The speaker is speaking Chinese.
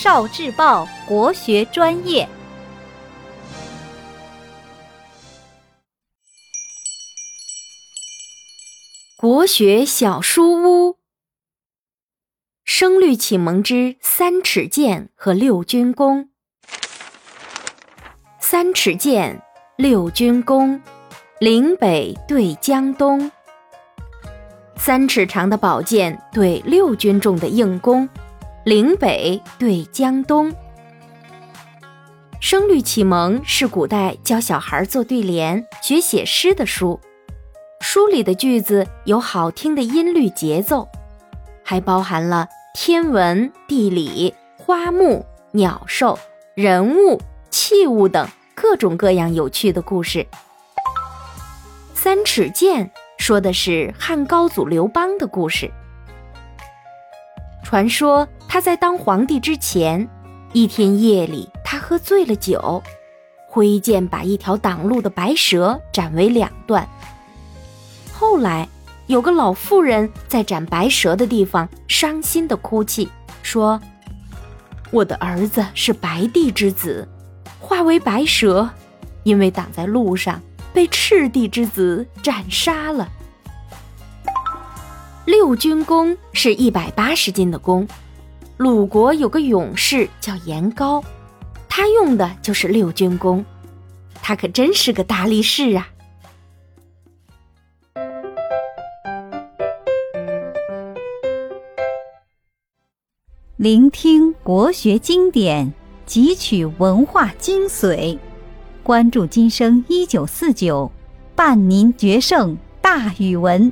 少智报国学专业。国学小书屋，《声律启蒙之三尺剑和六军弓》。三尺剑，六军弓，岭北对江东。三尺长的宝剑对六军重的硬弓，岭北对江东。声律启蒙是古代教小孩做对联、学写诗的书。书里的句子有好听的音律节奏，还包含了天文、地理、花木、鸟兽、人物、器物等各种各样有趣的故事。三尺剑说的是汉高祖刘邦的故事。传说他在当皇帝之前，一天夜里他喝醉了酒，挥剑把一条挡路的白蛇斩为两段。后来，有个老妇人在斩白蛇的地方伤心的哭泣，说：“我的儿子是白帝之子，化为白蛇，因为挡在路上，被赤帝之子斩杀了。”六军弓是一百八十斤的弓，鲁国有个勇士叫颜高，他用的就是六军弓，他可真是个大力士啊！聆听国学经典，汲取文化精髓，关注今生一九四九，伴您决胜大语文。